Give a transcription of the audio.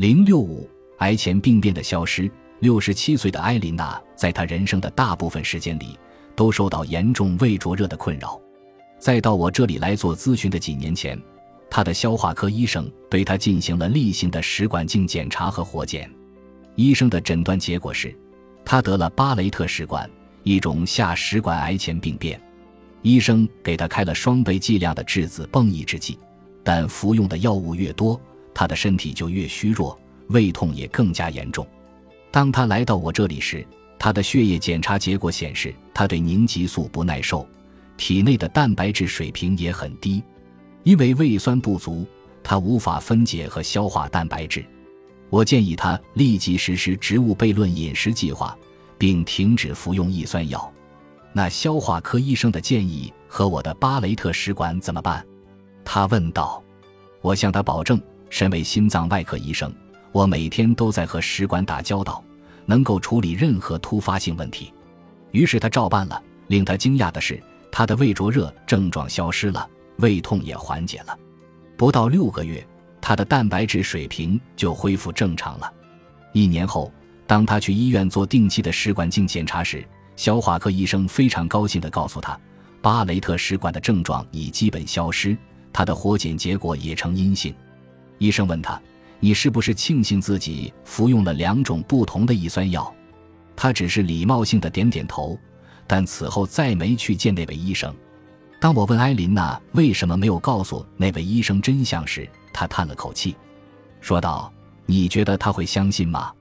零六五，癌前病变的消失。六十七岁的埃琳娜，在她人生的大部分时间里，都受到严重胃灼热的困扰。再到我这里来做咨询的几年前，她的消化科医生对她进行了例行的食管镜检查和活检。医生的诊断结果是，她得了巴雷特食管，一种下食管癌前病变。医生给她开了双倍剂量的质子泵抑制剂，但服用的药物越多，他的身体就越虚弱，胃痛也更加严重。当他来到我这里时，他的血液检查结果显示，他对凝集素不耐受，体内的蛋白质水平也很低。因为胃酸不足，他无法分解和消化蛋白质。我建议他立即实施植物悖论饮食计划，并停止服用抑酸药。那消化科医生的建议和我的巴雷特食管怎么办？他问道。我向他保证，身为心脏外科医生。我每天都在和食管打交道，能够处理任何突发性问题。于是他照办了。令他惊讶的是，他的胃灼热症状消失了，胃痛也缓解了。不到六个月，他的蛋白质水平就恢复正常了。一年后，当他去医院做定期的食管镜检查时，消化科医生非常高兴地告诉他，巴雷特食管的症状已基本消失，他的活检结果也呈阴性。医生问他。你是不是庆幸自己服用了两种不同的乙酸药？他只是礼貌性的点点头，但此后再没去见那位医生。当我问埃琳娜为什么没有告诉那位医生真相时，她叹了口气，说道：“你觉得他会相信吗？”